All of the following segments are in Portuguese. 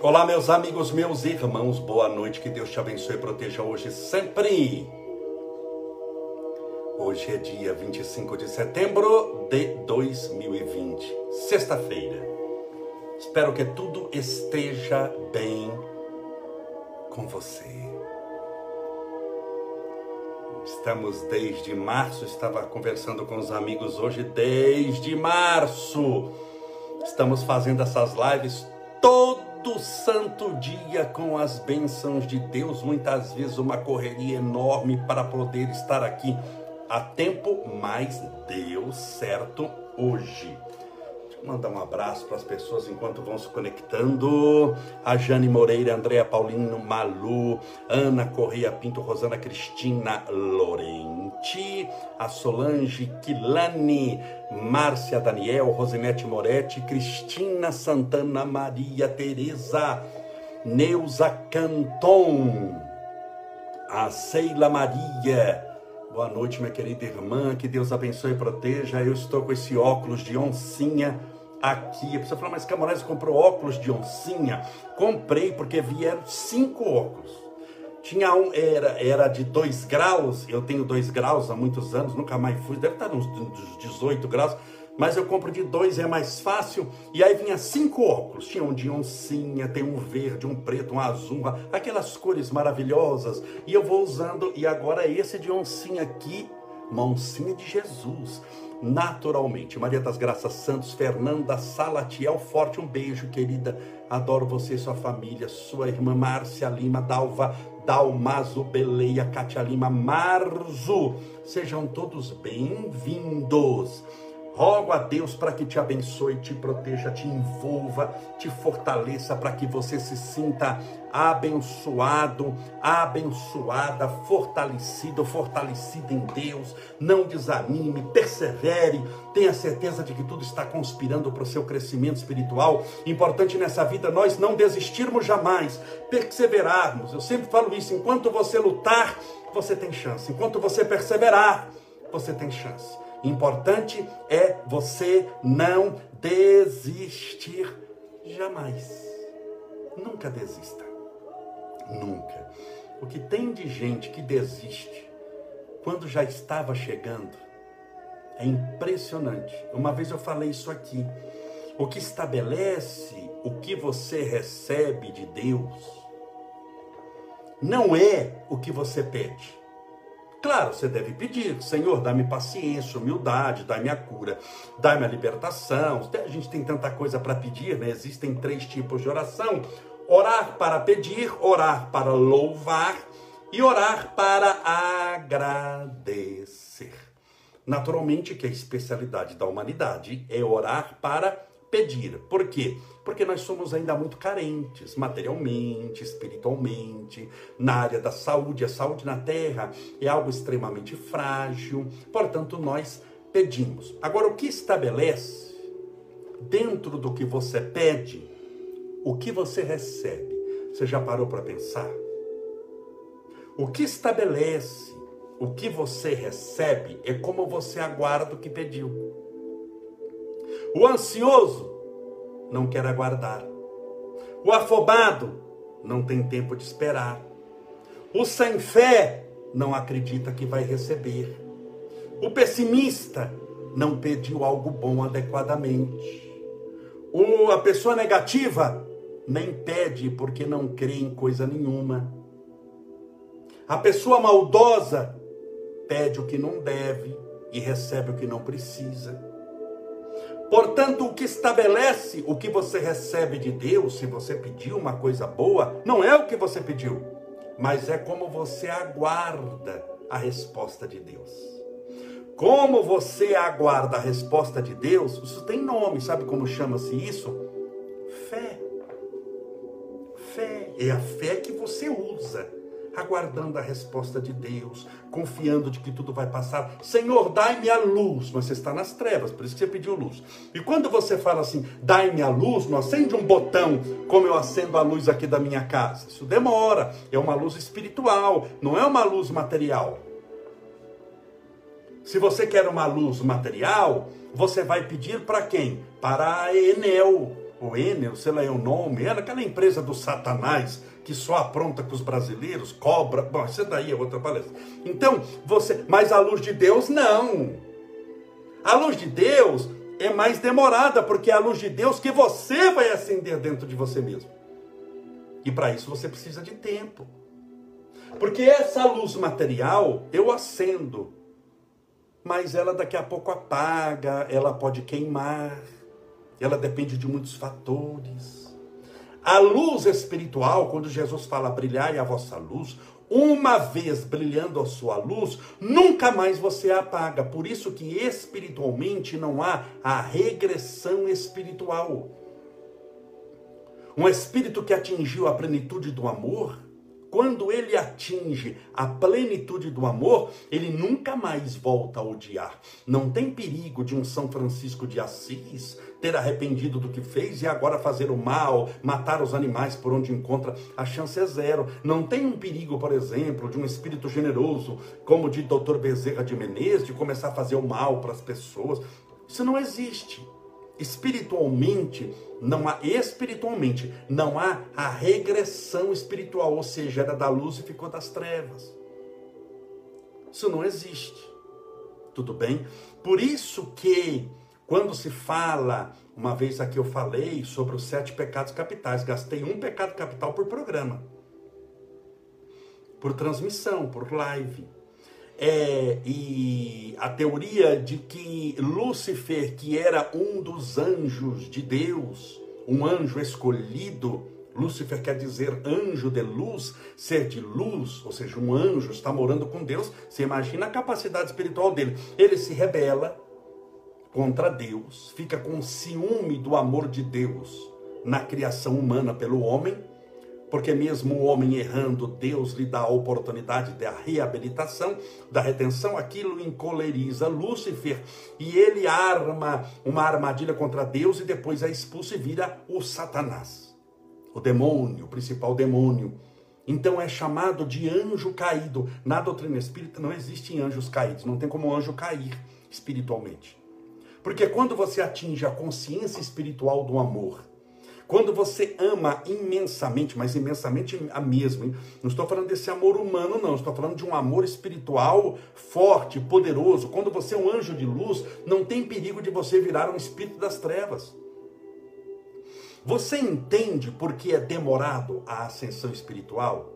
Olá, meus amigos, meus irmãos, boa noite, que Deus te abençoe e proteja hoje sempre. Hoje é dia 25 de setembro de 2020, sexta-feira. Espero que tudo esteja bem com você. Estamos desde março, estava conversando com os amigos hoje, desde março. Estamos fazendo essas lives todo todo santo dia com as bênçãos de Deus, muitas vezes uma correria enorme para poder estar aqui. A tempo, mas deu certo hoje mandar um abraço para as pessoas enquanto vão se conectando. A Jane Moreira, Andréa Paulino, Malu, Ana Correia Pinto, Rosana Cristina Lorente, a Solange Quilani, Márcia Daniel, Rosinete Moretti, Cristina Santana Maria Tereza, Neuza Canton, a Ceila Maria, Boa noite, minha querida irmã. Que Deus abençoe e proteja. Eu estou com esse óculos de oncinha aqui. A pessoa fala, mas Camarões comprou óculos de oncinha? Comprei porque vieram cinco óculos. Tinha um, era, era de dois graus. Eu tenho dois graus há muitos anos, nunca mais fui. Deve estar uns 18 graus mas eu compro de dois, é mais fácil. E aí vinha cinco óculos, tinha um de oncinha, tem um verde, um preto, um azul, aquelas cores maravilhosas. E eu vou usando, e agora esse de oncinha aqui, uma oncinha de Jesus, naturalmente. Maria das Graças Santos, Fernanda Salatiel, forte um beijo, querida. Adoro você sua família, sua irmã Márcia Lima, Dalva, Dalmazo Beleia, Cátia Lima, Marzo. Sejam todos bem-vindos. Rogo a Deus para que te abençoe, te proteja, te envolva, te fortaleça, para que você se sinta abençoado, abençoada, fortalecido, fortalecida em Deus. Não desanime, persevere, tenha certeza de que tudo está conspirando para o seu crescimento espiritual. Importante nessa vida nós não desistirmos jamais, perseverarmos. Eu sempre falo isso: enquanto você lutar, você tem chance, enquanto você perseverar, você tem chance. Importante é você não desistir jamais. Nunca desista. Nunca. O que tem de gente que desiste quando já estava chegando é impressionante. Uma vez eu falei isso aqui. O que estabelece o que você recebe de Deus não é o que você pede Claro, você deve pedir, Senhor, dá-me paciência, humildade, dá-me a cura, dá-me a libertação. A gente tem tanta coisa para pedir, né? Existem três tipos de oração: orar para pedir, orar para louvar e orar para agradecer. Naturalmente que a especialidade da humanidade é orar para pedir. Por quê? Porque nós somos ainda muito carentes, materialmente, espiritualmente, na área da saúde. A saúde na terra é algo extremamente frágil, portanto, nós pedimos. Agora, o que estabelece dentro do que você pede, o que você recebe? Você já parou para pensar? O que estabelece o que você recebe é como você aguarda o que pediu. O ansioso não quer aguardar. O afobado não tem tempo de esperar. O sem fé não acredita que vai receber. O pessimista não pediu algo bom adequadamente. O, a pessoa negativa nem pede porque não crê em coisa nenhuma. A pessoa maldosa pede o que não deve e recebe o que não precisa. Portanto, o que estabelece o que você recebe de Deus, se você pediu uma coisa boa, não é o que você pediu, mas é como você aguarda a resposta de Deus. Como você aguarda a resposta de Deus, isso tem nome, sabe como chama-se isso? Fé. Fé. É a fé que você usa aguardando a resposta de Deus, confiando de que tudo vai passar. Senhor, dai-me a luz, mas você está nas trevas, por isso que você pediu luz. E quando você fala assim, dai-me a luz, não acende um botão como eu acendo a luz aqui da minha casa. Isso demora, é uma luz espiritual, não é uma luz material. Se você quer uma luz material, você vai pedir para quem? Para a Enel, o Enel, sei lá é o nome, era aquela empresa do Satanás que só apronta com os brasileiros, cobra. Bom, isso daí é outra palestra. Então, você. Mas a luz de Deus, não. A luz de Deus é mais demorada, porque é a luz de Deus que você vai acender dentro de você mesmo. E para isso você precisa de tempo. Porque essa luz material eu acendo, mas ela daqui a pouco apaga, ela pode queimar, ela depende de muitos fatores. A luz espiritual, quando Jesus fala brilhar a vossa luz, uma vez brilhando a sua luz, nunca mais você apaga. Por isso que espiritualmente não há a regressão espiritual. Um espírito que atingiu a plenitude do amor, quando ele atinge a plenitude do amor, ele nunca mais volta a odiar. Não tem perigo de um São Francisco de Assis ter arrependido do que fez e agora fazer o mal, matar os animais por onde encontra, a chance é zero. Não tem um perigo, por exemplo, de um espírito generoso, como de Dr. Bezerra de Menezes, de começar a fazer o mal para as pessoas. Isso não existe. Espiritualmente, não há espiritualmente, não há a regressão espiritual, ou seja, era da luz e ficou das trevas. Isso não existe. Tudo bem? Por isso que quando se fala, uma vez aqui eu falei sobre os sete pecados capitais, gastei um pecado capital por programa, por transmissão, por live. É, e a teoria de que Lúcifer, que era um dos anjos de Deus, um anjo escolhido, Lúcifer quer dizer anjo de luz, ser de luz, ou seja, um anjo está morando com Deus. Você imagina a capacidade espiritual dele. Ele se rebela, contra Deus, fica com ciúme do amor de Deus na criação humana pelo homem, porque mesmo o homem errando, Deus lhe dá a oportunidade da reabilitação, da retenção, aquilo encoleriza Lúcifer e ele arma uma armadilha contra Deus e depois é expulso e vira o Satanás, o demônio, o principal demônio. Então é chamado de anjo caído. Na doutrina espírita não existem anjos caídos, não tem como anjo cair espiritualmente. Porque quando você atinge a consciência espiritual do amor, quando você ama imensamente, mas imensamente a mesmo, hein? não estou falando desse amor humano, não, estou falando de um amor espiritual forte, poderoso. Quando você é um anjo de luz, não tem perigo de você virar um espírito das trevas. Você entende por que é demorado a ascensão espiritual?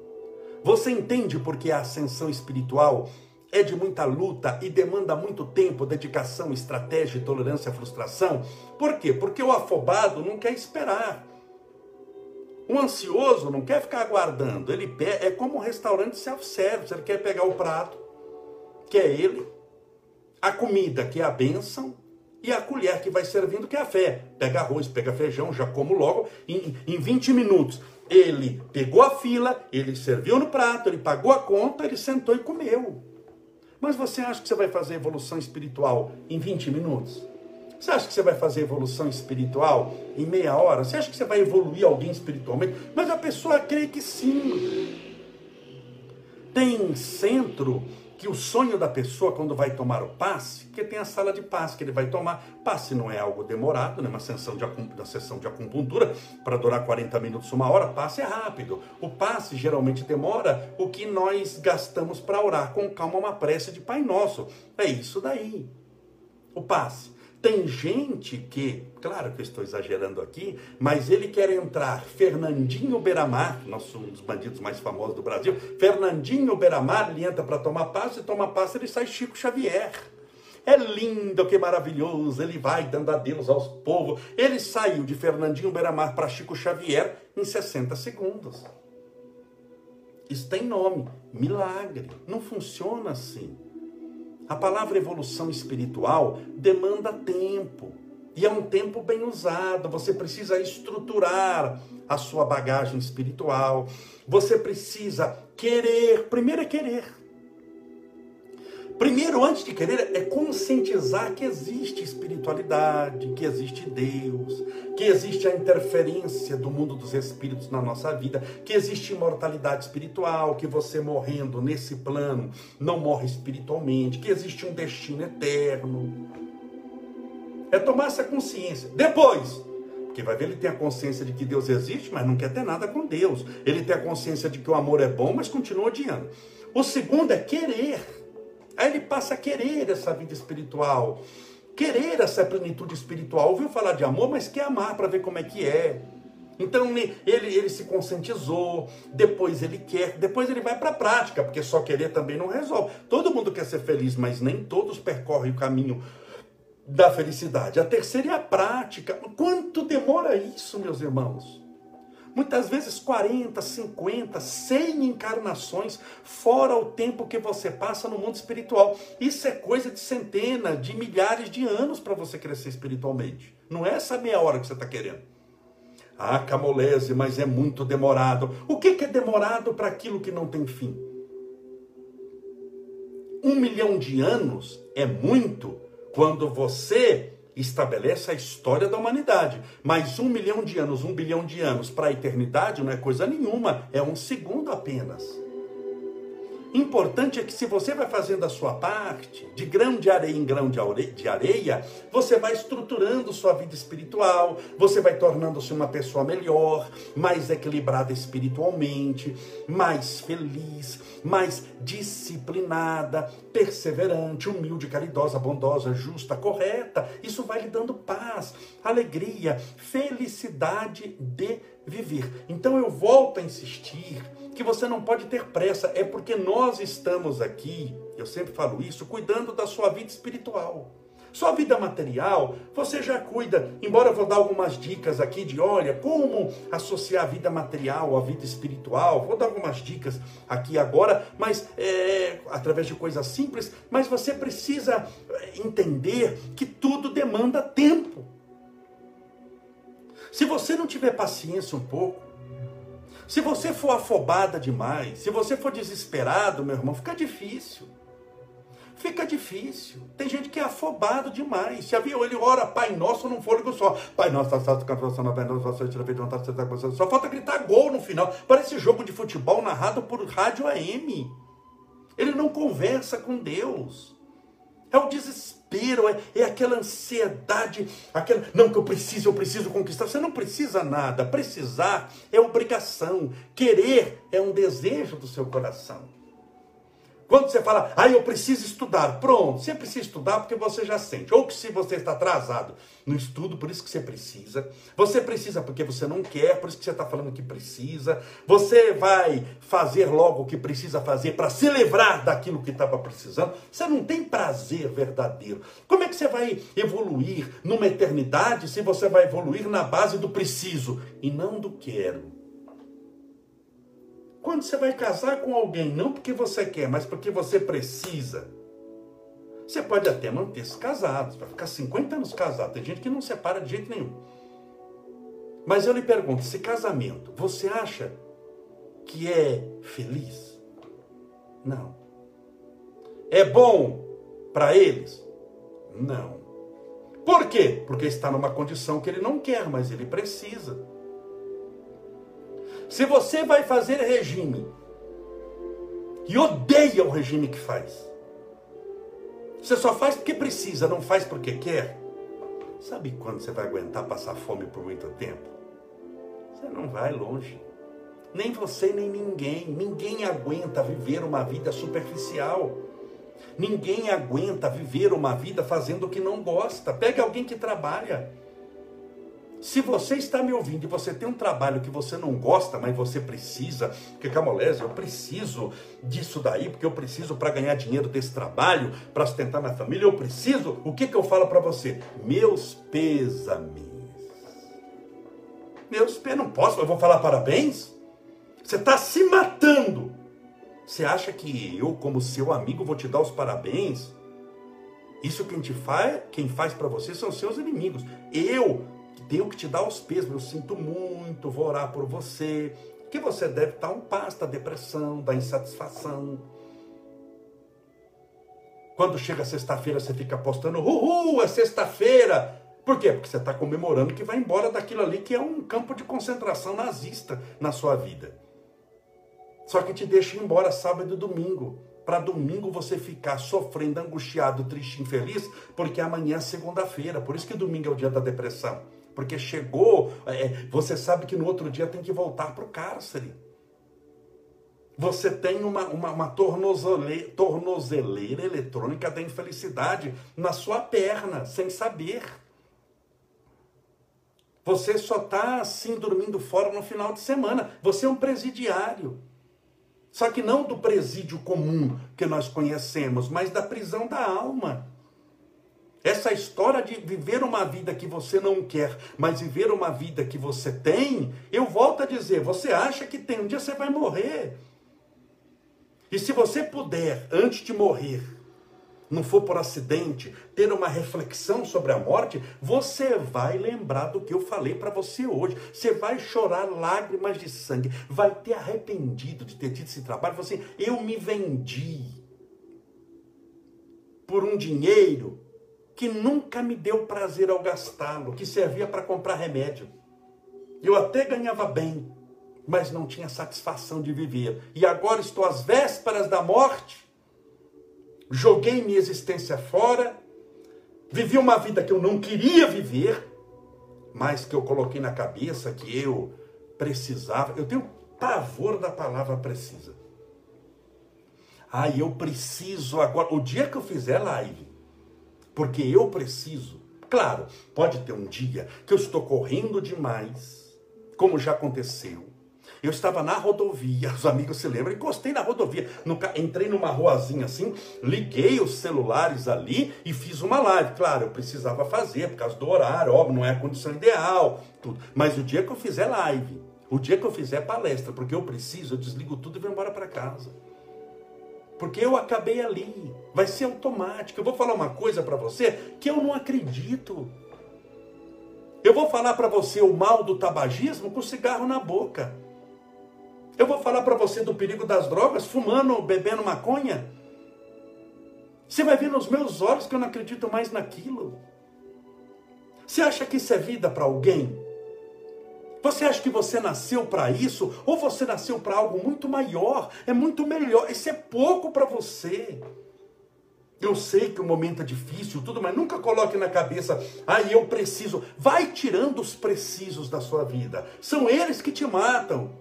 Você entende por que a ascensão espiritual é de muita luta e demanda muito tempo, dedicação, estratégia, tolerância à frustração. Por quê? Porque o afobado não quer esperar. O ansioso não quer ficar aguardando. Ele é como um restaurante self-service. Ele quer pegar o prato, que é ele, a comida, que é a bênção, e a colher que vai servindo, que é a fé. Pega arroz, pega feijão, já como logo em, em 20 minutos. Ele pegou a fila, ele serviu no prato, ele pagou a conta, ele sentou e comeu. Mas você acha que você vai fazer evolução espiritual em 20 minutos? Você acha que você vai fazer evolução espiritual em meia hora? Você acha que você vai evoluir alguém espiritualmente? Mas a pessoa crê que sim. Tem centro que o sonho da pessoa quando vai tomar o passe, que tem a sala de passe que ele vai tomar. Passe não é algo demorado, né? uma sessão de, uma sessão de acupuntura para durar 40 minutos, uma hora, passe é rápido. O passe geralmente demora o que nós gastamos para orar com calma uma prece de Pai Nosso. É isso daí. O passe. Tem gente que, claro que eu estou exagerando aqui, mas ele quer entrar. Fernandinho Beramar, nosso um dos bandidos mais famosos do Brasil, Fernandinho Beramar, ele entra para tomar passe, e toma passe, ele sai Chico Xavier. É lindo, que maravilhoso. Ele vai dando adeus aos povos. Ele saiu de Fernandinho Beramar para Chico Xavier em 60 segundos. Isso tem nome: milagre. Não funciona assim. A palavra evolução espiritual demanda tempo. E é um tempo bem usado. Você precisa estruturar a sua bagagem espiritual. Você precisa querer. Primeiro é querer. Primeiro, antes de querer, é conscientizar que existe espiritualidade, que existe Deus, que existe a interferência do mundo dos espíritos na nossa vida, que existe imortalidade espiritual, que você morrendo nesse plano não morre espiritualmente, que existe um destino eterno. É tomar essa consciência. Depois, Porque vai ver, ele tem a consciência de que Deus existe, mas não quer ter nada com Deus. Ele tem a consciência de que o amor é bom, mas continua odiando. O segundo é querer. Aí ele passa a querer essa vida espiritual. Querer essa plenitude espiritual. Ouviu falar de amor, mas quer amar para ver como é que é. Então ele, ele se conscientizou, depois ele quer, depois ele vai para a prática, porque só querer também não resolve. Todo mundo quer ser feliz, mas nem todos percorrem o caminho da felicidade. A terceira é a prática. Quanto demora isso, meus irmãos? Muitas vezes 40, 50, 100 encarnações, fora o tempo que você passa no mundo espiritual. Isso é coisa de centenas, de milhares de anos para você crescer espiritualmente. Não é essa meia hora que você está querendo. Ah, Camolese, mas é muito demorado. O que é demorado para aquilo que não tem fim? Um milhão de anos é muito quando você estabelece a história da humanidade. Mas um milhão de anos, um bilhão de anos para a eternidade não é coisa nenhuma, é um segundo apenas. Importante é que se você vai fazendo a sua parte, de grão de areia em grão de areia, você vai estruturando sua vida espiritual, você vai tornando-se uma pessoa melhor, mais equilibrada espiritualmente, mais feliz, mais disciplinada, perseverante, humilde, caridosa, bondosa, justa, correta. Isso vai lhe dando paz, alegria, felicidade de viver. Então eu volto a insistir que você não pode ter pressa, é porque nós estamos aqui, eu sempre falo isso, cuidando da sua vida espiritual. Sua vida material, você já cuida. Embora eu vou dar algumas dicas aqui de, olha, como associar a vida material à vida espiritual. Vou dar algumas dicas aqui agora, mas é, através de coisas simples. Mas você precisa é, entender que tudo demanda tempo. Se você não tiver paciência um pouco, se você for afobada demais, se você for desesperado, meu irmão, fica difícil. Fica difícil. Tem gente que é afobado demais. Já viu? Ele ora, Pai Nosso, não fôlego só. Pai Nosso, certo, canção, Pai Nosso, tá Só falta gritar gol no final. Parece jogo de futebol narrado por rádio AM. Ele não conversa com Deus. É o desespero, é, é aquela ansiedade, aquela, não que eu preciso, eu preciso conquistar. Você não precisa nada. Precisar é obrigação. Querer é um desejo do seu coração. Quando você fala, ah, eu preciso estudar, pronto, você precisa estudar porque você já sente. Ou que se você está atrasado no estudo, por isso que você precisa. Você precisa porque você não quer, por isso que você está falando que precisa. Você vai fazer logo o que precisa fazer para se livrar daquilo que estava precisando. Você não tem prazer verdadeiro. Como é que você vai evoluir numa eternidade se você vai evoluir na base do preciso e não do quero? Quando você vai casar com alguém, não porque você quer, mas porque você precisa, você pode até manter-se casado, vai ficar 50 anos casado. Tem gente que não separa de jeito nenhum. Mas eu lhe pergunto: esse casamento, você acha que é feliz? Não. É bom para eles? Não. Por quê? Porque está numa condição que ele não quer, mas ele precisa. Se você vai fazer regime e odeia o regime que faz, você só faz porque precisa, não faz porque quer. Sabe quando você vai aguentar passar fome por muito tempo? Você não vai longe. Nem você, nem ninguém. Ninguém aguenta viver uma vida superficial. Ninguém aguenta viver uma vida fazendo o que não gosta. Pega alguém que trabalha. Se você está me ouvindo e você tem um trabalho que você não gosta, mas você precisa, porque Camolese, eu preciso disso daí, porque eu preciso para ganhar dinheiro desse trabalho, para sustentar minha família, eu preciso, o que, que eu falo para você? Meus pêsames. Meus pêsames, não posso, eu vou falar parabéns? Você está se matando. Você acha que eu, como seu amigo, vou te dar os parabéns? Isso quem te faz, quem faz para você são seus inimigos. Eu tenho que te dar os pesos, eu sinto muito, vou orar por você, que você deve estar um passo da depressão, da insatisfação. Quando chega sexta-feira, você fica postando, uhul, é sexta-feira. Por quê? Porque você está comemorando que vai embora daquilo ali que é um campo de concentração nazista na sua vida. Só que te deixa embora sábado e domingo. Para domingo você ficar sofrendo, angustiado, triste, infeliz, porque amanhã é segunda-feira. Por isso que domingo é o dia da depressão. Porque chegou, é, você sabe que no outro dia tem que voltar para o cárcere. Você tem uma, uma, uma tornozele, tornozeleira eletrônica da infelicidade na sua perna, sem saber. Você só está assim dormindo fora no final de semana. Você é um presidiário. Só que não do presídio comum que nós conhecemos, mas da prisão da alma. Essa história de viver uma vida que você não quer, mas viver uma vida que você tem, eu volto a dizer: você acha que tem, um dia você vai morrer. E se você puder, antes de morrer, não for por acidente, ter uma reflexão sobre a morte, você vai lembrar do que eu falei para você hoje. Você vai chorar lágrimas de sangue, vai ter arrependido de ter tido esse trabalho. Você, assim, eu me vendi por um dinheiro que nunca me deu prazer ao gastá-lo, que servia para comprar remédio. Eu até ganhava bem, mas não tinha satisfação de viver. E agora estou às vésperas da morte, joguei minha existência fora, vivi uma vida que eu não queria viver, mas que eu coloquei na cabeça que eu precisava. Eu tenho pavor da palavra precisa. Ah, eu preciso agora. O dia que eu fizer live, porque eu preciso. Claro, pode ter um dia que eu estou correndo demais, como já aconteceu. Eu estava na rodovia, os amigos se lembram, encostei na rodovia, entrei numa ruazinha assim, liguei os celulares ali e fiz uma live. Claro, eu precisava fazer por causa do horário, óbvio, não é a condição ideal, tudo. Mas o dia que eu fizer live, o dia que eu fizer palestra, porque eu preciso, eu desligo tudo e vou embora para casa. Porque eu acabei ali, vai ser automático. Eu vou falar uma coisa para você que eu não acredito. Eu vou falar para você o mal do tabagismo com cigarro na boca. Eu vou falar para você do perigo das drogas, fumando, bebendo maconha. Você vai ver nos meus olhos que eu não acredito mais naquilo. Você acha que isso é vida para alguém? Você acha que você nasceu para isso? Ou você nasceu para algo muito maior? É muito melhor. Isso é pouco para você. Eu sei que o momento é difícil, tudo, mas nunca coloque na cabeça, ah, eu preciso. Vai tirando os precisos da sua vida. São eles que te matam.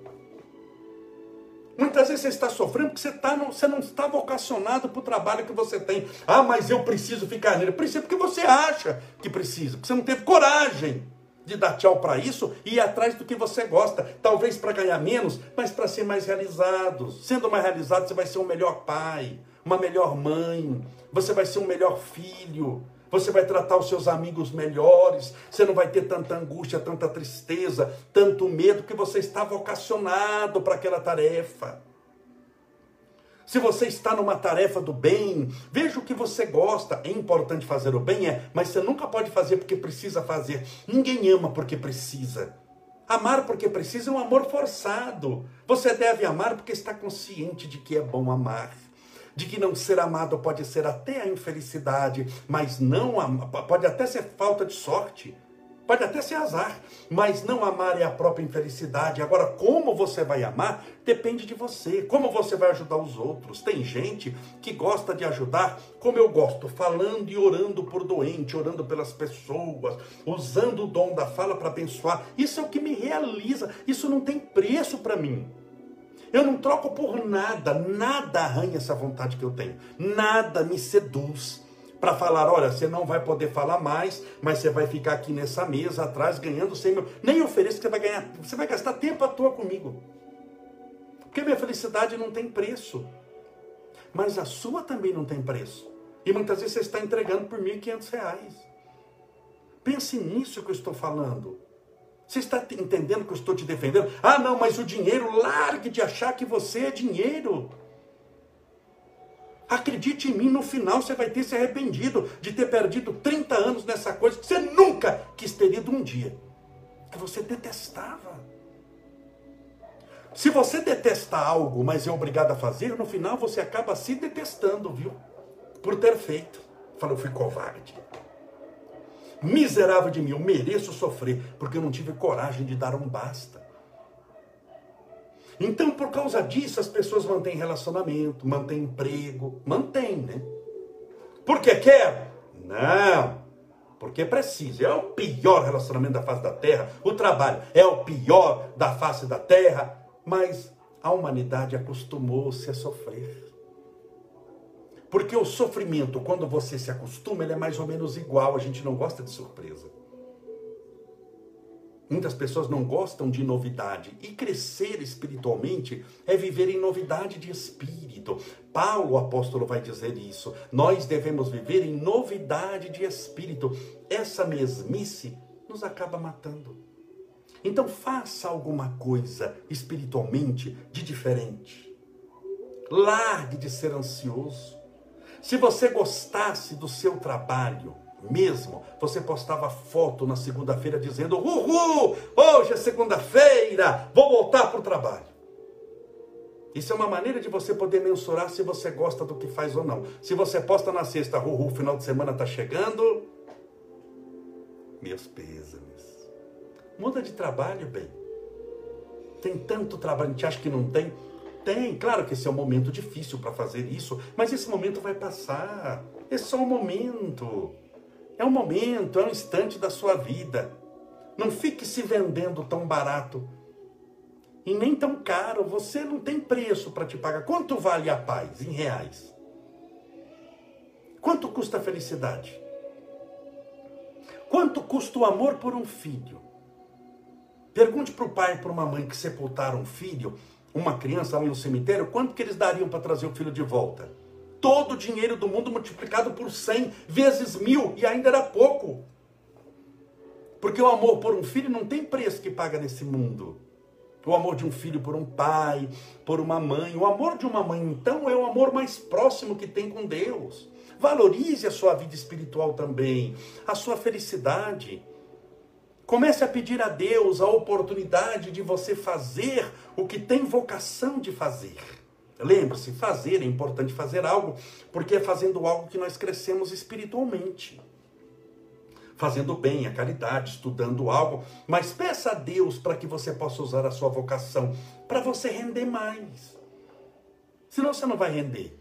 Muitas vezes você está sofrendo porque você, tá, não, você não está vocacionado para o trabalho que você tem. Ah, mas eu preciso ficar nele. Precisa porque você acha que precisa, porque você não teve coragem de dar tchau para isso e ir atrás do que você gosta. Talvez para ganhar menos, mas para ser mais realizado. Sendo mais realizado, você vai ser um melhor pai, uma melhor mãe, você vai ser um melhor filho você vai tratar os seus amigos melhores, você não vai ter tanta angústia, tanta tristeza, tanto medo, que você está vocacionado para aquela tarefa. Se você está numa tarefa do bem, veja o que você gosta. É importante fazer o bem, é, mas você nunca pode fazer porque precisa fazer. Ninguém ama porque precisa. Amar porque precisa é um amor forçado. Você deve amar porque está consciente de que é bom amar de que não ser amado pode ser até a infelicidade, mas não pode até ser falta de sorte, pode até ser azar, mas não amar é a própria infelicidade. Agora, como você vai amar depende de você. Como você vai ajudar os outros? Tem gente que gosta de ajudar, como eu gosto, falando e orando por doente, orando pelas pessoas, usando o dom da fala para abençoar. Isso é o que me realiza. Isso não tem preço para mim. Eu não troco por nada, nada arranha essa vontade que eu tenho, nada me seduz para falar: olha, você não vai poder falar mais, mas você vai ficar aqui nessa mesa atrás ganhando 100 mil. Nem ofereço que você vai ganhar, você vai gastar tempo à toa comigo. Porque minha felicidade não tem preço, mas a sua também não tem preço. E muitas vezes você está entregando por R$ 1.500. Pense nisso que eu estou falando. Você está entendendo que eu estou te defendendo? Ah, não, mas o dinheiro, largue de achar que você é dinheiro. Acredite em mim, no final você vai ter se arrependido de ter perdido 30 anos nessa coisa que você nunca quis ter ido um dia. Que você detestava. Se você detesta algo, mas é obrigado a fazer, no final você acaba se detestando, viu? Por ter feito. Falou, fui covarde. Miserável de mim, eu mereço sofrer, porque eu não tive coragem de dar um basta. Então, por causa disso, as pessoas mantêm relacionamento, mantêm emprego, mantêm, né? Porque quer? Não. porque precisa. É o pior relacionamento da face da terra. O trabalho é o pior da face da terra. Mas a humanidade acostumou-se a sofrer. Porque o sofrimento, quando você se acostuma, ele é mais ou menos igual. A gente não gosta de surpresa. Muitas pessoas não gostam de novidade. E crescer espiritualmente é viver em novidade de espírito. Paulo, apóstolo, vai dizer isso. Nós devemos viver em novidade de espírito. Essa mesmice nos acaba matando. Então faça alguma coisa espiritualmente de diferente. Largue de ser ansioso. Se você gostasse do seu trabalho, mesmo, você postava foto na segunda-feira dizendo: Uhul, hoje é segunda-feira, vou voltar para o trabalho. Isso é uma maneira de você poder mensurar se você gosta do que faz ou não. Se você posta na sexta, uhul, final de semana está chegando, meus pêsames. Muda de trabalho, bem. Tem tanto trabalho, a gente acha que não tem. Tem, claro que esse é um momento difícil para fazer isso, mas esse momento vai passar. É só um momento. É um momento, é um instante da sua vida. Não fique se vendendo tão barato e nem tão caro. Você não tem preço para te pagar. Quanto vale a paz em reais? Quanto custa a felicidade? Quanto custa o amor por um filho? Pergunte para o pai e para uma mãe que sepultaram um filho, uma criança lá no cemitério, quanto que eles dariam para trazer o filho de volta? Todo o dinheiro do mundo multiplicado por 100 vezes mil e ainda era pouco. Porque o amor por um filho não tem preço que paga nesse mundo. O amor de um filho por um pai, por uma mãe. O amor de uma mãe, então, é o amor mais próximo que tem com Deus. Valorize a sua vida espiritual também, a sua felicidade. Comece a pedir a Deus a oportunidade de você fazer o que tem vocação de fazer. Lembre-se, fazer é importante fazer algo, porque é fazendo algo que nós crescemos espiritualmente. Fazendo bem, a caridade, estudando algo, mas peça a Deus para que você possa usar a sua vocação para você render mais. Senão você não vai render.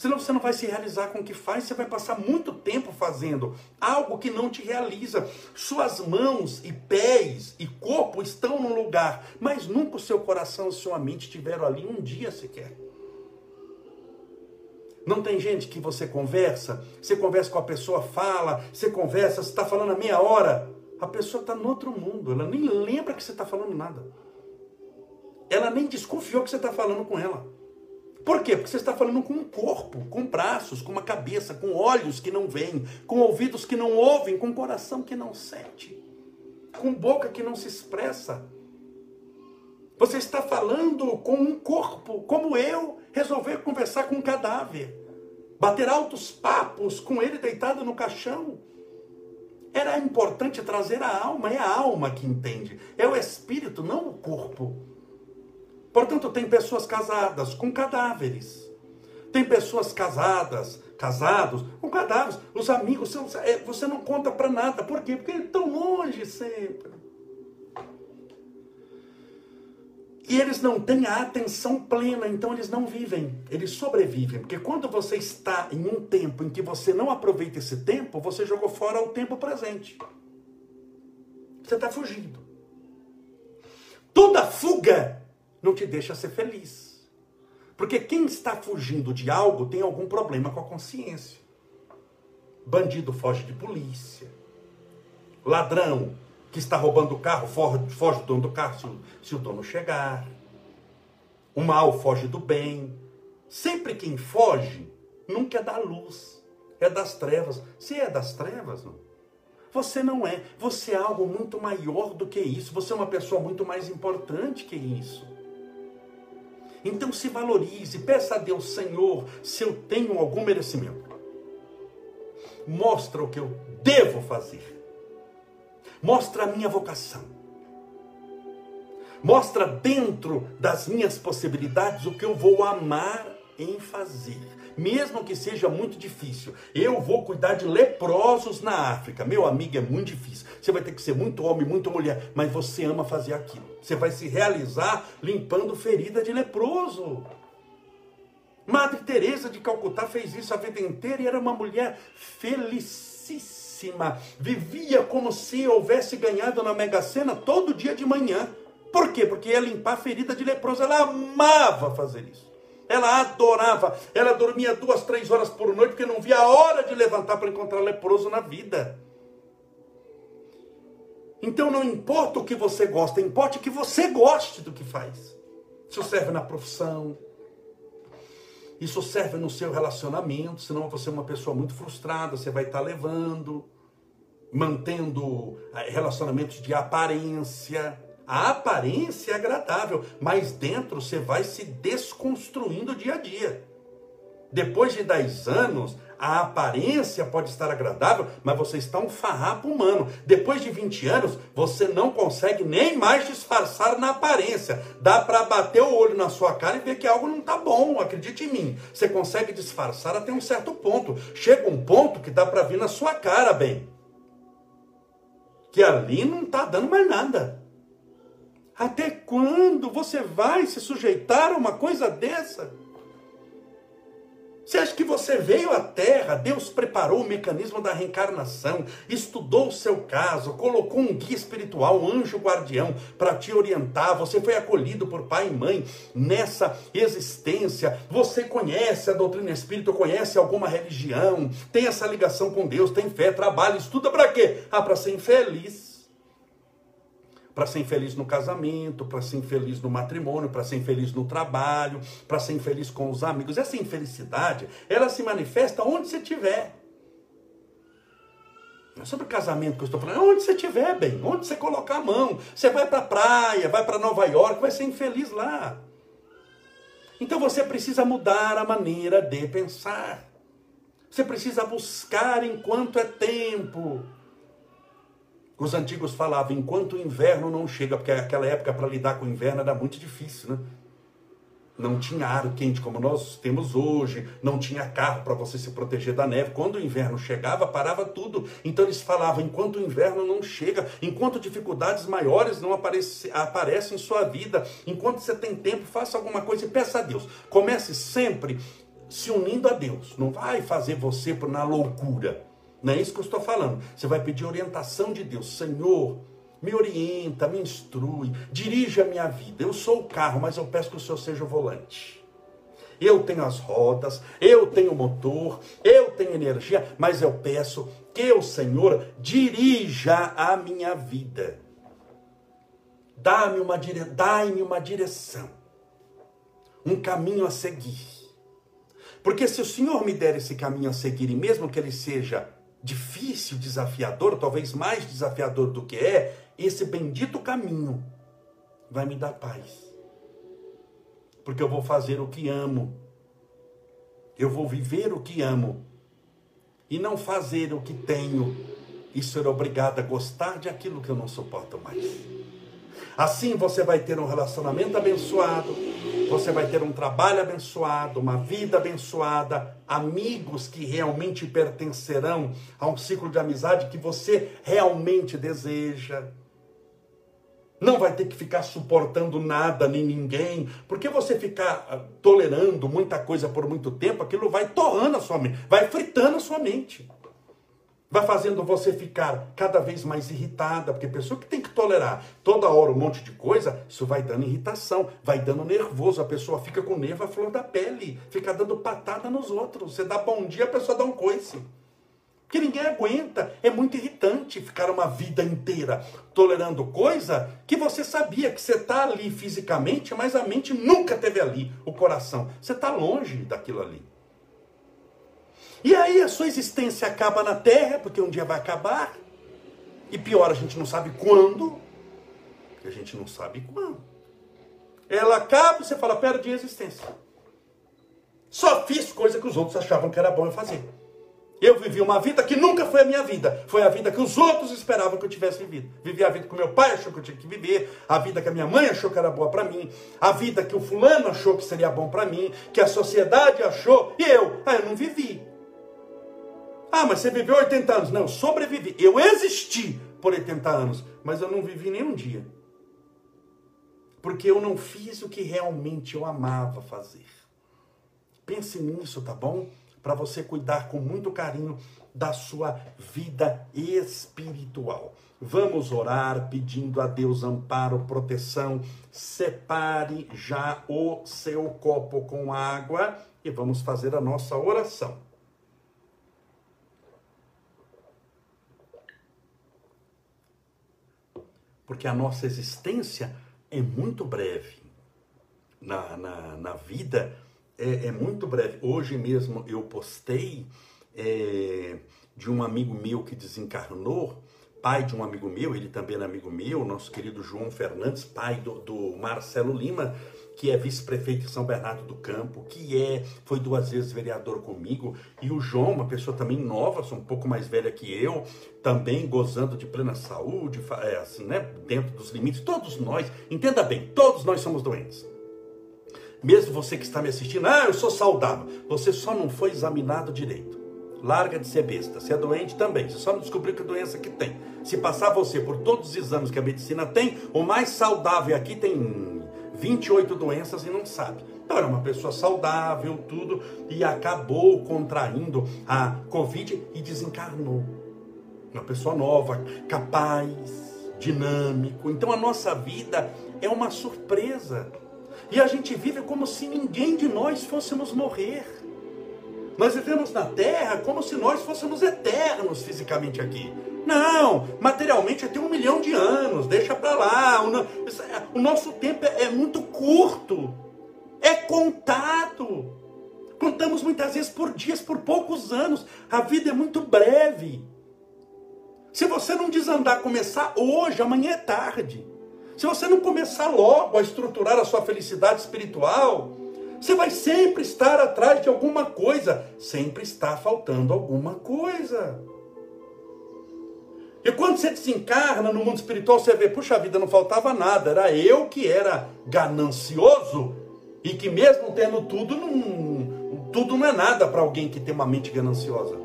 Senão você não vai se realizar com o que faz, você vai passar muito tempo fazendo algo que não te realiza. Suas mãos e pés e corpo estão no lugar, mas nunca o seu coração e sua mente estiveram ali um dia sequer. Não tem gente que você conversa, você conversa com a pessoa, fala, você conversa, você está falando a meia hora, a pessoa está no outro mundo, ela nem lembra que você está falando nada. Ela nem desconfiou que você está falando com ela. Por quê? Porque você está falando com um corpo, com braços, com uma cabeça, com olhos que não veem, com ouvidos que não ouvem, com coração que não sente, com boca que não se expressa. Você está falando com um corpo, como eu resolver conversar com um cadáver, bater altos papos com ele deitado no caixão. Era importante trazer a alma, é a alma que entende, é o espírito, não o corpo. Portanto, tem pessoas casadas com cadáveres. Tem pessoas casadas, casados com cadáveres. Os amigos, é, você não conta para nada. Por quê? Porque eles estão longe sempre. E eles não têm a atenção plena, então eles não vivem, eles sobrevivem. Porque quando você está em um tempo em que você não aproveita esse tempo, você jogou fora o tempo presente. Você está fugindo. Toda fuga não te deixa ser feliz. Porque quem está fugindo de algo tem algum problema com a consciência. Bandido foge de polícia. Ladrão que está roubando o carro foge, do dono do carro se, se o dono chegar. O mal foge do bem. Sempre quem foge nunca é da luz, é das trevas. Se é das trevas, não. Você não é. Você é algo muito maior do que isso. Você é uma pessoa muito mais importante que isso. Então se valorize, peça a Deus, Senhor, se eu tenho algum merecimento. Mostra o que eu devo fazer. Mostra a minha vocação. Mostra dentro das minhas possibilidades o que eu vou amar em fazer mesmo que seja muito difícil. Eu vou cuidar de leprosos na África. Meu amigo, é muito difícil. Você vai ter que ser muito homem, muito mulher, mas você ama fazer aquilo. Você vai se realizar limpando ferida de leproso. Madre Teresa de Calcutá fez isso a vida inteira e era uma mulher felicíssima. Vivia como se houvesse ganhado na Mega Sena todo dia de manhã. Por quê? Porque ia limpar a ferida de leproso. Ela amava fazer isso. Ela adorava. Ela dormia duas, três horas por noite porque não via a hora de levantar para encontrar leproso na vida. Então não importa o que você gosta, importa que você goste do que faz. Isso serve na profissão, isso serve no seu relacionamento, senão você é uma pessoa muito frustrada, você vai estar levando, mantendo eh, relacionamentos de aparência. A aparência é agradável, mas dentro você vai se desconstruindo dia a dia. Depois de 10 anos, a aparência pode estar agradável, mas você está um farrapo humano. Depois de 20 anos, você não consegue nem mais disfarçar na aparência. Dá para bater o olho na sua cara e ver que algo não está bom, acredite em mim. Você consegue disfarçar até um certo ponto. Chega um ponto que dá para vir na sua cara, bem. Que ali não está dando mais nada. Até quando você vai se sujeitar a uma coisa dessa? Você acha que você veio à Terra, Deus preparou o mecanismo da reencarnação, estudou o seu caso, colocou um guia espiritual, um anjo guardião para te orientar. Você foi acolhido por pai e mãe nessa existência. Você conhece a doutrina espírita, conhece alguma religião, tem essa ligação com Deus, tem fé, trabalha, estuda para quê? Ah, para ser infeliz para ser infeliz no casamento, para ser infeliz no matrimônio, para ser infeliz no trabalho, para ser infeliz com os amigos. Essa infelicidade, ela se manifesta onde você estiver. Não é sobre casamento que eu estou falando, é onde você estiver, bem, onde você colocar a mão. Você vai para a praia, vai para Nova York, vai ser infeliz lá. Então você precisa mudar a maneira de pensar. Você precisa buscar enquanto é tempo. Os antigos falavam, enquanto o inverno não chega, porque aquela época para lidar com o inverno era muito difícil, né? Não tinha ar quente como nós temos hoje, não tinha carro para você se proteger da neve. Quando o inverno chegava, parava tudo. Então eles falavam: enquanto o inverno não chega, enquanto dificuldades maiores não aparecem, em sua vida, enquanto você tem tempo, faça alguma coisa e peça a Deus. Comece sempre se unindo a Deus. Não vai fazer você na loucura. Não é isso que eu estou falando. Você vai pedir orientação de Deus. Senhor, me orienta, me instrui, dirija a minha vida. Eu sou o carro, mas eu peço que o Senhor seja o volante. Eu tenho as rodas, eu tenho o motor, eu tenho energia, mas eu peço que o Senhor dirija a minha vida. Dá-me uma, dire... Dá uma direção, um caminho a seguir. Porque se o Senhor me der esse caminho a seguir, e mesmo que ele seja difícil, desafiador, talvez mais desafiador do que é, esse bendito caminho vai me dar paz. Porque eu vou fazer o que amo. Eu vou viver o que amo. E não fazer o que tenho e ser obrigado a gostar de aquilo que eu não suporto mais. Assim você vai ter um relacionamento abençoado, você vai ter um trabalho abençoado, uma vida abençoada, amigos que realmente pertencerão a um ciclo de amizade que você realmente deseja. Não vai ter que ficar suportando nada nem ninguém, porque você ficar ah, tolerando muita coisa por muito tempo, aquilo vai torrando a sua mente, vai fritando a sua mente vai fazendo você ficar cada vez mais irritada, porque pessoa que tem que tolerar toda hora um monte de coisa, isso vai dando irritação, vai dando nervoso, a pessoa fica com nervo à flor da pele, fica dando patada nos outros. Você dá bom dia, a pessoa dá um coice. Que ninguém aguenta, é muito irritante ficar uma vida inteira tolerando coisa que você sabia que você está ali fisicamente, mas a mente nunca teve ali, o coração. Você está longe daquilo ali. E aí a sua existência acaba na Terra, porque um dia vai acabar. E pior, a gente não sabe quando. A gente não sabe quando. Ela acaba e você fala, perdi a existência. Só fiz coisa que os outros achavam que era bom eu fazer. Eu vivi uma vida que nunca foi a minha vida. Foi a vida que os outros esperavam que eu tivesse vivido. Vivi a vida que meu pai achou que eu tinha que viver, a vida que a minha mãe achou que era boa para mim, a vida que o fulano achou que seria bom para mim, que a sociedade achou, e eu, ah, eu não vivi. Ah, mas você viveu 80 anos. Não, sobrevivi. Eu existi por 80 anos, mas eu não vivi nem um dia. Porque eu não fiz o que realmente eu amava fazer. Pense nisso, tá bom? Para você cuidar com muito carinho da sua vida espiritual. Vamos orar pedindo a Deus amparo, proteção. Separe já o seu copo com água e vamos fazer a nossa oração. Porque a nossa existência é muito breve. Na, na, na vida é, é muito breve. Hoje mesmo eu postei é, de um amigo meu que desencarnou, pai de um amigo meu, ele também é amigo meu, nosso querido João Fernandes, pai do, do Marcelo Lima, que é vice-prefeito de São Bernardo do Campo, que é foi duas vezes vereador comigo, e o João, uma pessoa também nova, um pouco mais velha que eu, também gozando de plena saúde, é, assim, né, dentro dos limites, todos nós, entenda bem, todos nós somos doentes. Mesmo você que está me assistindo, ah, eu sou saudável, você só não foi examinado direito. Larga de ser besta. Se é doente também. Você só não descobriu que doença que tem. Se passar você por todos os exames que a medicina tem, o mais saudável aqui tem 28 doenças e não sabe. Então era uma pessoa saudável, tudo, e acabou contraindo a Covid e desencarnou. Uma pessoa nova, capaz, dinâmico. Então a nossa vida é uma surpresa. E a gente vive como se ninguém de nós fôssemos morrer. Nós vivemos na terra como se nós fôssemos eternos fisicamente aqui. Não, materialmente até um milhão de anos, deixa para lá. O, nosso tempo é, é muito curto, é contado. Contamos muitas vezes por dias, por poucos anos. A vida é muito breve. Se você não desandar, começar hoje, amanhã é tarde. Se você não começar logo a estruturar a sua felicidade espiritual, você vai sempre estar atrás de alguma coisa, sempre está faltando alguma coisa. E quando você desencarna no mundo espiritual, você vê, puxa vida, não faltava nada, era eu que era ganancioso e que mesmo tendo tudo, não, tudo não é nada para alguém que tem uma mente gananciosa.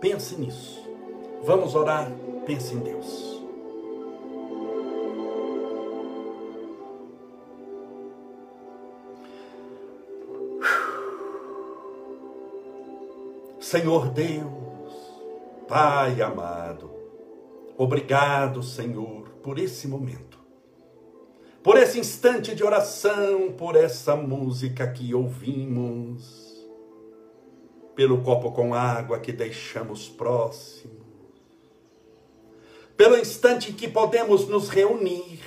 Pense nisso. Vamos orar, pense em Deus. Senhor Deus, Pai amado, obrigado, Senhor, por esse momento, por esse instante de oração, por essa música que ouvimos, pelo copo com água que deixamos próximo, pelo instante em que podemos nos reunir,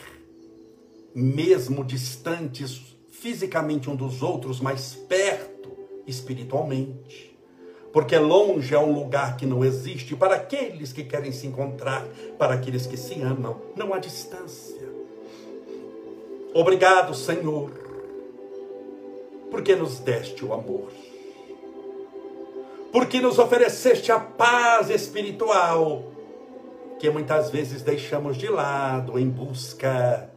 mesmo distantes fisicamente um dos outros, mas perto espiritualmente porque longe é um lugar que não existe para aqueles que querem se encontrar, para aqueles que se amam, não há distância. Obrigado, Senhor, porque nos deste o amor, porque nos ofereceste a paz espiritual, que muitas vezes deixamos de lado em busca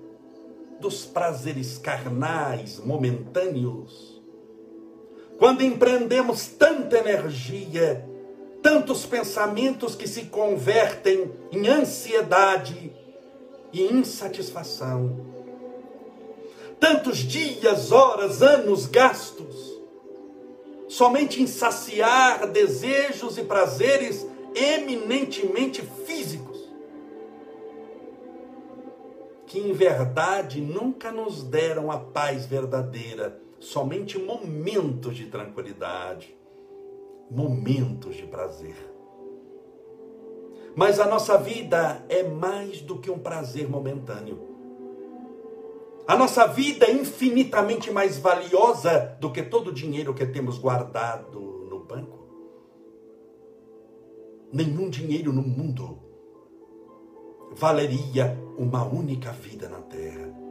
dos prazeres carnais momentâneos quando empreendemos tanta energia, tantos pensamentos que se convertem em ansiedade e insatisfação, tantos dias, horas, anos gastos, somente em saciar desejos e prazeres eminentemente físicos, que em verdade nunca nos deram a paz verdadeira somente momentos de tranquilidade, momentos de prazer. Mas a nossa vida é mais do que um prazer momentâneo. A nossa vida é infinitamente mais valiosa do que todo o dinheiro que temos guardado no banco. Nenhum dinheiro no mundo valeria uma única vida na terra.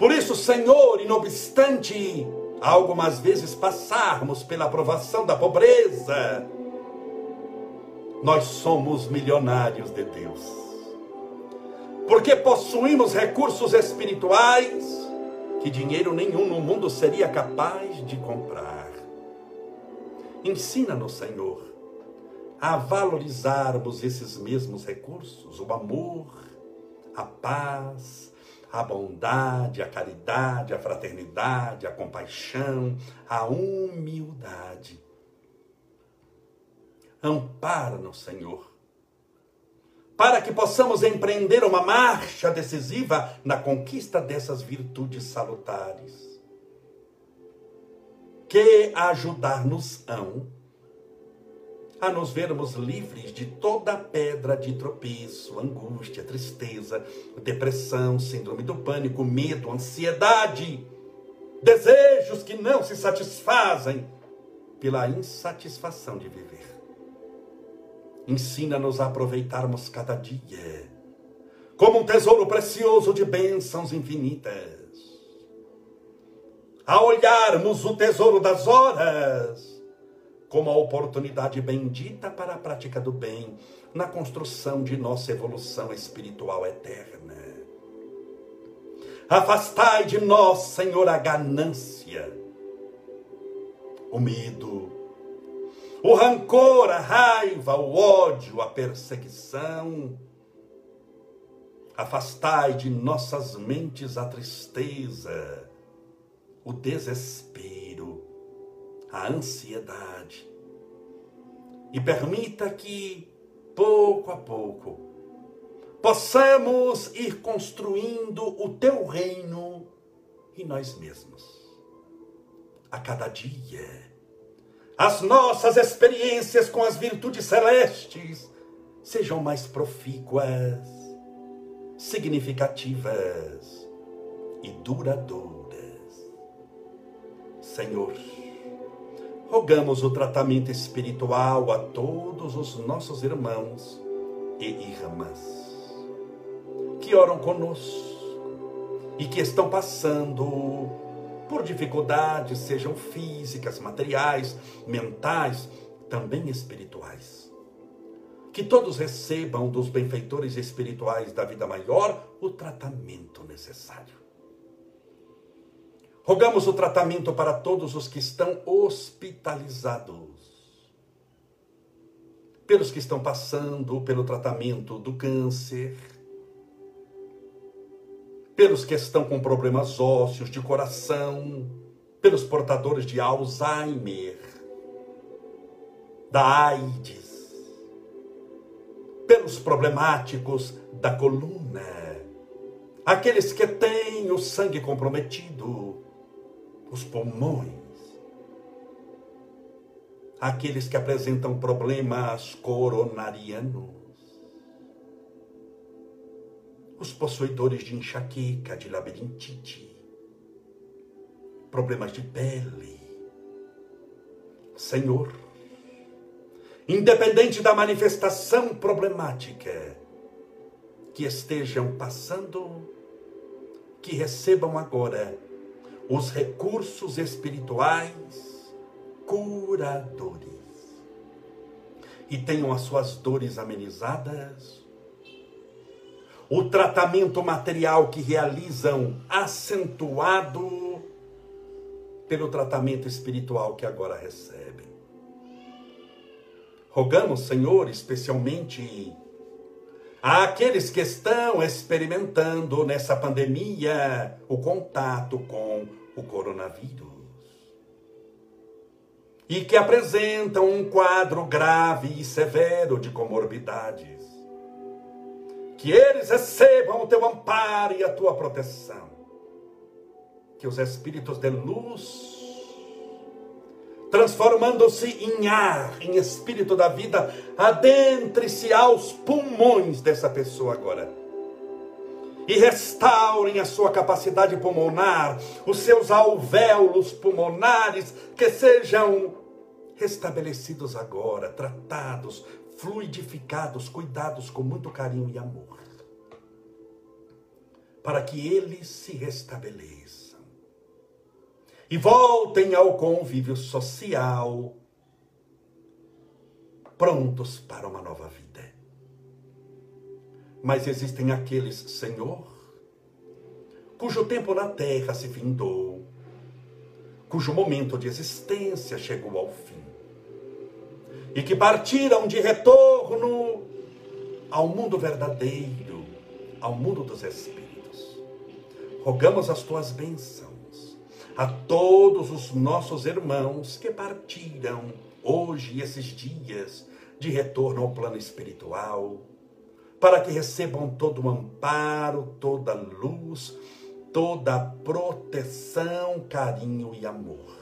Por isso, Senhor, e não obstante algumas vezes passarmos pela aprovação da pobreza, nós somos milionários de Deus. Porque possuímos recursos espirituais que dinheiro nenhum no mundo seria capaz de comprar. Ensina-nos, Senhor, a valorizarmos esses mesmos recursos, o amor, a paz, a bondade, a caridade, a fraternidade, a compaixão, a humildade. Ampara-nos, Senhor, para que possamos empreender uma marcha decisiva na conquista dessas virtudes salutares, que ajudar-nos-ão a nos vermos livres de toda pedra de tropeço, angústia, tristeza, depressão, síndrome do pânico, medo, ansiedade, desejos que não se satisfazem pela insatisfação de viver. Ensina-nos a aproveitarmos cada dia como um tesouro precioso de bênçãos infinitas. A olharmos o tesouro das horas como a oportunidade bendita para a prática do bem na construção de nossa evolução espiritual eterna. Afastai de nós, Senhor, a ganância, o medo, o rancor, a raiva, o ódio, a perseguição. Afastai de nossas mentes a tristeza, o desespero a ansiedade. E permita que, pouco a pouco, possamos ir construindo o teu reino em nós mesmos. A cada dia, as nossas experiências com as virtudes celestes sejam mais profícuas, significativas e duradouras. Senhor, rogamos o tratamento espiritual a todos os nossos irmãos e irmãs que oram conosco e que estão passando por dificuldades, sejam físicas, materiais, mentais, também espirituais. Que todos recebam dos benfeitores espirituais da vida maior o tratamento necessário. Rogamos o tratamento para todos os que estão hospitalizados, pelos que estão passando pelo tratamento do câncer, pelos que estão com problemas ósseos, de coração, pelos portadores de Alzheimer, da AIDS, pelos problemáticos da coluna, aqueles que têm o sangue comprometido, os pulmões. Aqueles que apresentam problemas coronarianos. Os possuidores de enxaqueca, de labirintite. Problemas de pele. Senhor, independente da manifestação problemática que estejam passando, que recebam agora os recursos espirituais curadores e tenham as suas dores amenizadas, o tratamento material que realizam acentuado pelo tratamento espiritual que agora recebem. Rogamos, Senhor, especialmente àqueles que estão experimentando nessa pandemia o contato com o coronavírus e que apresentam um quadro grave e severo de comorbidades. Que eles recebam o teu amparo e a tua proteção. Que os espíritos de luz, transformando-se em ar, em espírito da vida, adentre-se aos pulmões dessa pessoa agora e restaurem a sua capacidade pulmonar, os seus alvéolos pulmonares, que sejam restabelecidos agora, tratados, fluidificados, cuidados com muito carinho e amor, para que eles se restabeleçam e voltem ao convívio social, prontos para uma nova vida. Mas existem aqueles, Senhor, cujo tempo na terra se findou, cujo momento de existência chegou ao fim, e que partiram de retorno ao mundo verdadeiro, ao mundo dos espíritos. rogamos as tuas bênçãos a todos os nossos irmãos que partiram hoje, esses dias de retorno ao plano espiritual, para que recebam todo o amparo, toda luz, toda proteção, carinho e amor.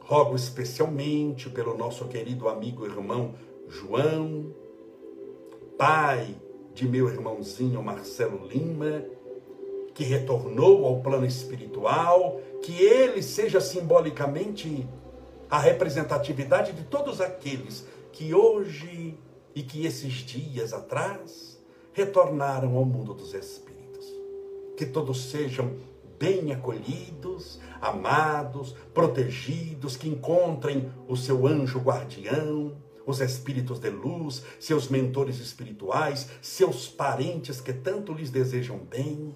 Rogo especialmente pelo nosso querido amigo irmão João, pai de meu irmãozinho Marcelo Lima, que retornou ao plano espiritual, que ele seja simbolicamente a representatividade de todos aqueles que hoje e que esses dias atrás retornaram ao mundo dos espíritos. Que todos sejam bem acolhidos, amados, protegidos, que encontrem o seu anjo guardião, os espíritos de luz, seus mentores espirituais, seus parentes que tanto lhes desejam bem,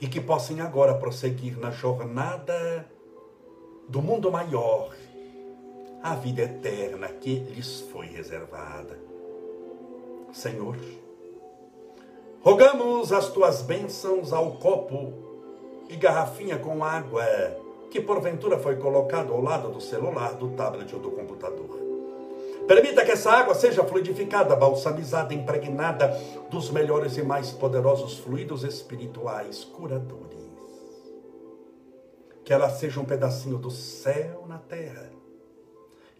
e que possam agora prosseguir na jornada do mundo maior, a vida eterna que lhes foi reservada. Senhor, rogamos as tuas bênçãos ao copo e garrafinha com água que porventura foi colocado ao lado do celular, do tablet ou do computador. Permita que essa água seja fluidificada, balsamizada, impregnada dos melhores e mais poderosos fluidos espirituais curadores. Que ela seja um pedacinho do céu na terra.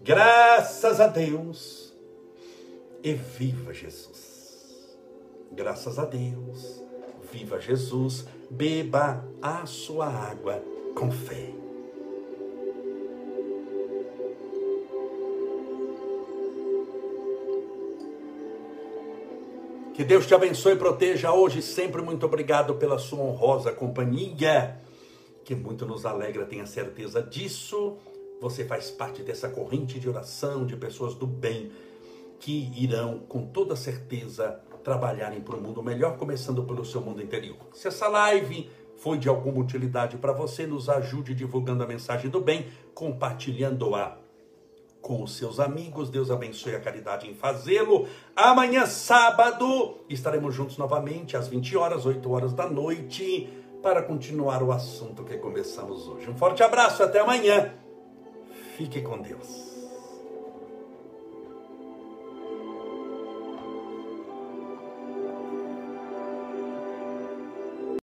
graças a Deus, e viva Jesus. Graças a Deus, viva Jesus, beba a sua água com fé. Que Deus te abençoe e proteja hoje e sempre. Muito obrigado pela sua honrosa companhia, que muito nos alegra, tenha certeza disso. Você faz parte dessa corrente de oração de pessoas do bem que irão, com toda certeza, trabalharem para um mundo melhor, começando pelo seu mundo interior. Se essa live foi de alguma utilidade para você, nos ajude divulgando a mensagem do bem, compartilhando-a com os seus amigos. Deus abençoe a caridade em fazê-lo. Amanhã, sábado, estaremos juntos novamente às 20 horas, 8 horas da noite, para continuar o assunto que começamos hoje. Um forte abraço, até amanhã. Fique com Deus.